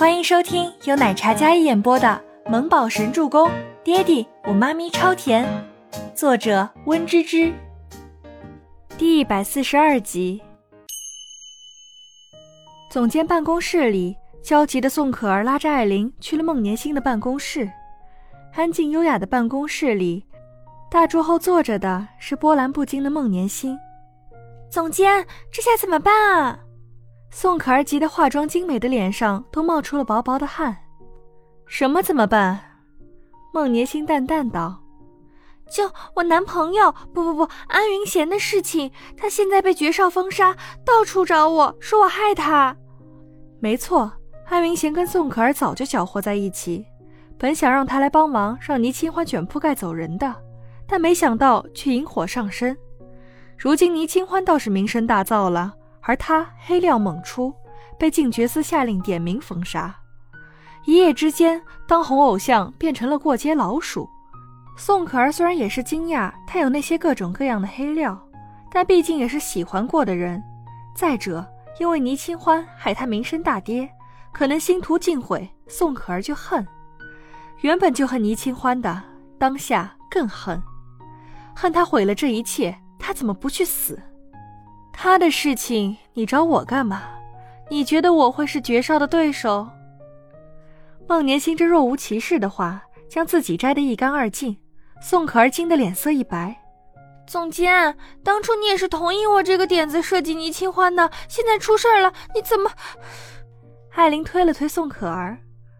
欢迎收听由奶茶嘉一演播的《萌宝神助攻》，爹地我妈咪超甜，作者温芝芝。第一百四十二集。总监办公室里，焦急的宋可儿拉着艾琳去了孟年星的办公室。安静优雅的办公室里，大桌后坐着的是波澜不惊的孟年星。总监，这下怎么办啊？宋可儿急得化妆精美的脸上都冒出了薄薄的汗。什么怎么办？孟年星淡淡道：“就我男朋友，不不不，安云贤的事情，他现在被爵少封杀，到处找我说我害他。没错，安云贤跟宋可儿早就搅和在一起，本想让他来帮忙让倪清欢卷铺盖走人的，但没想到却引火上身。如今倪清欢倒是名声大噪了。”而他黑料猛出，被靖觉司下令点名封杀，一夜之间，当红偶像变成了过街老鼠。宋可儿虽然也是惊讶他有那些各种各样的黑料，但毕竟也是喜欢过的人。再者，因为倪清欢害他名声大跌，可能心图尽毁，宋可儿就恨。原本就恨倪清欢的，当下更恨，恨他毁了这一切，他怎么不去死？他的事情你找我干嘛？你觉得我会是绝少的对手？孟年星这若无其事的话，将自己摘得一干二净。宋可儿惊得脸色一白。总监，当初你也是同意我这个点子设计倪清欢的，现在出事了，你怎么？艾琳推了推宋可儿，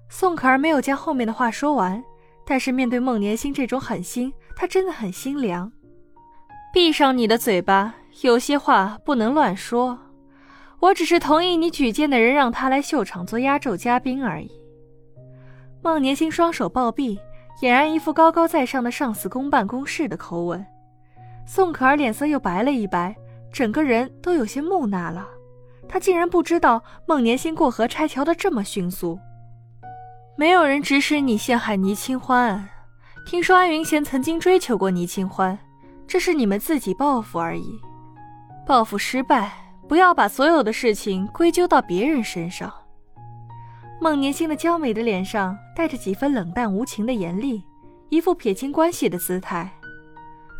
宋可儿没有将后面的话说完，但是面对孟年星这种狠心，她真的很心凉。闭上你的嘴巴。有些话不能乱说，我只是同意你举荐的人让他来秀场做压轴嘉宾而已。孟年星双手抱臂，俨然一副高高在上的上司公办公室的口吻。宋可儿脸色又白了一白，整个人都有些木讷了。她竟然不知道孟年星过河拆桥的这么迅速。没有人指使你陷害倪清欢，听说安云贤曾经追求过倪清欢，这是你们自己报复而已。报复失败，不要把所有的事情归咎到别人身上。孟年星的娇美的脸上带着几分冷淡无情的严厉，一副撇清关系的姿态。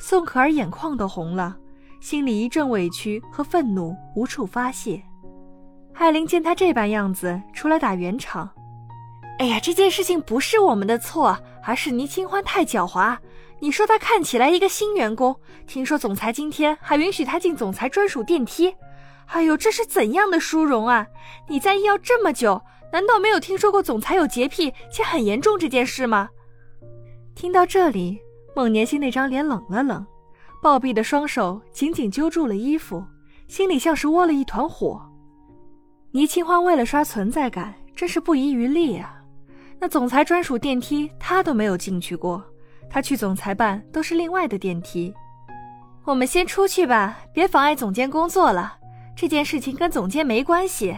宋可儿眼眶都红了，心里一阵委屈和愤怒无处发泄。艾琳见他这般样子，出来打圆场：“哎呀，这件事情不是我们的错，而是倪清欢太狡猾。”你说他看起来一个新员工，听说总裁今天还允许他进总裁专属电梯。哎呦，这是怎样的殊荣啊！你在医药这么久，难道没有听说过总裁有洁癖且很严重这件事吗？听到这里，孟年心那张脸冷了冷，暴毙的双手紧紧揪住了衣服，心里像是窝了一团火。倪清欢为了刷存在感，真是不遗余力啊！那总裁专属电梯，他都没有进去过。他去总裁办都是另外的电梯，我们先出去吧，别妨碍总监工作了。这件事情跟总监没关系，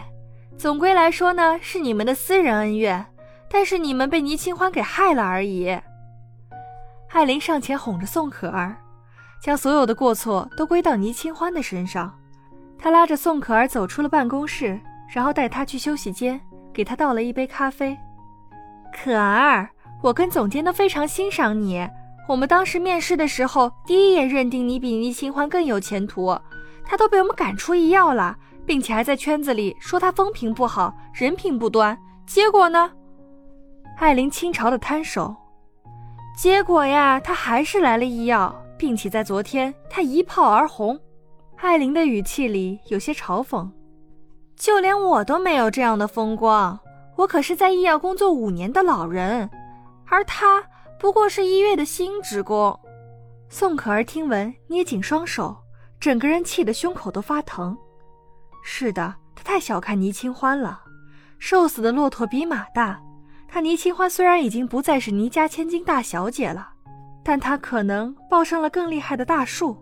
总归来说呢是你们的私人恩怨，但是你们被倪清欢给害了而已。艾琳上前哄着宋可儿，将所有的过错都归到倪清欢的身上。她拉着宋可儿走出了办公室，然后带她去休息间，给她倒了一杯咖啡。可儿。我跟总监都非常欣赏你。我们当时面试的时候，第一眼认定你比倪清欢更有前途。他都被我们赶出医药了，并且还在圈子里说他风评不好，人品不端。结果呢？艾琳轻潮的摊手。结果呀，他还是来了医药，并且在昨天他一炮而红。艾琳的语气里有些嘲讽。就连我都没有这样的风光，我可是在医药工作五年的老人。而他不过是一月的新职工。宋可儿听闻，捏紧双手，整个人气得胸口都发疼。是的，他太小看倪清欢了。瘦死的骆驼比马大。他倪清欢虽然已经不再是倪家千金大小姐了，但她可能抱上了更厉害的大树。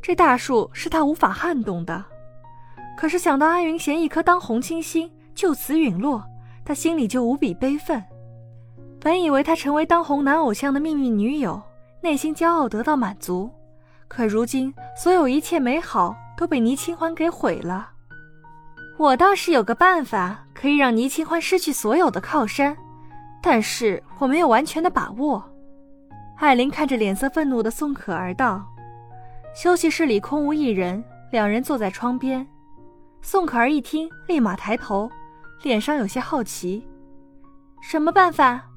这大树是他无法撼动的。可是想到安云贤一颗当红清心就此陨落，他心里就无比悲愤。本以为他成为当红男偶像的命运女友，内心骄傲得到满足，可如今所有一切美好都被倪清欢给毁了。我倒是有个办法，可以让倪清欢失去所有的靠山，但是我没有完全的把握。艾琳看着脸色愤怒的宋可儿道：“休息室里空无一人，两人坐在窗边。宋可儿一听，立马抬头，脸上有些好奇：什么办法？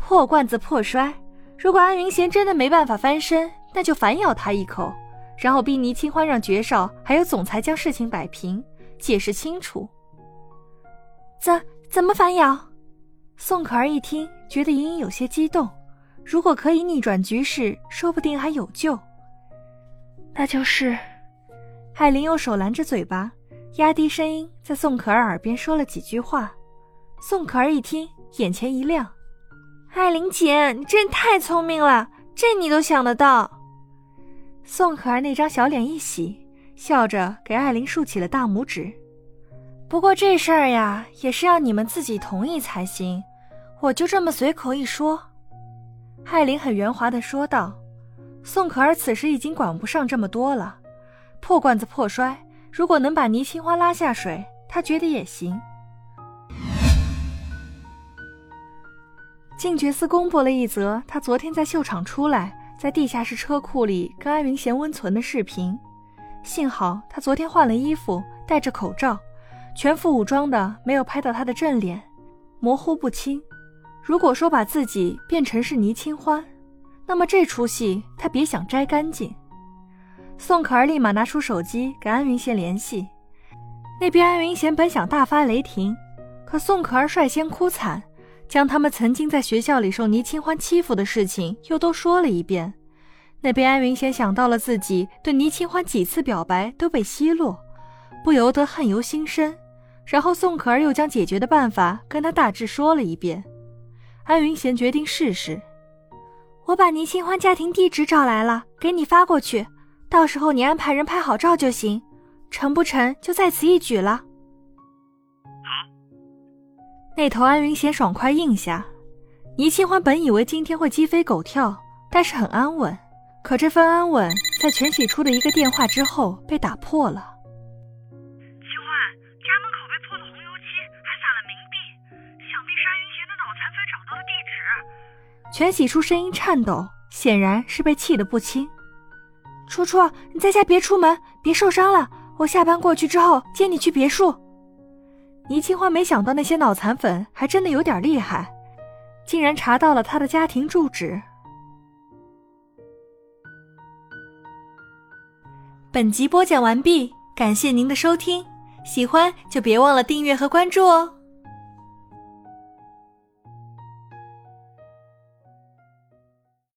破罐子破摔。如果安云贤真的没办法翻身，那就反咬他一口，然后逼倪清欢让爵少还有总裁将事情摆平，解释清楚。怎怎么反咬？宋可儿一听，觉得隐隐有些激动。如果可以逆转局势，说不定还有救。那就是，海林用手拦着嘴巴，压低声音在宋可儿耳边说了几句话。宋可儿一听，眼前一亮：“艾琳姐，你真太聪明了，这你都想得到。”宋可儿那张小脸一喜，笑着给艾琳竖起了大拇指。不过这事儿呀，也是要你们自己同意才行，我就这么随口一说。艾琳很圆滑的说道：“宋可儿此时已经管不上这么多了，破罐子破摔，如果能把倪清欢拉下水，她觉得也行。”静觉寺公布了一则他昨天在秀场出来，在地下室车库里跟安云贤温存的视频。幸好他昨天换了衣服，戴着口罩，全副武装的，没有拍到他的正脸，模糊不清。如果说把自己变成是倪清欢，那么这出戏他别想摘干净。宋可儿立马拿出手机给安云贤联系，那边安云贤本想大发雷霆，可宋可儿率先哭惨，将他们曾经在学校里受倪清欢欺负的事情又都说了一遍。那边安云贤想到了自己对倪清欢几次表白都被奚落，不由得恨由心生。然后宋可儿又将解决的办法跟他大致说了一遍。安云贤决定试试。我把倪清欢家庭地址找来了，给你发过去，到时候你安排人拍好照就行。成不成就在此一举了。好。那头安云贤爽快应下。倪清欢本以为今天会鸡飞狗跳，但是很安稳。可这份安稳在全喜初的一个电话之后被打破了。清欢，家门口被泼了红油漆，还撒了冥币，想必是安云贤的脑残粉找到的地址全喜初声音颤抖，显然是被气得不轻。初初，你在家别出门，别受伤了。我下班过去之后接你去别墅。倪清欢没想到那些脑残粉还真的有点厉害，竟然查到了她的家庭住址。本集播讲完毕，感谢您的收听，喜欢就别忘了订阅和关注哦。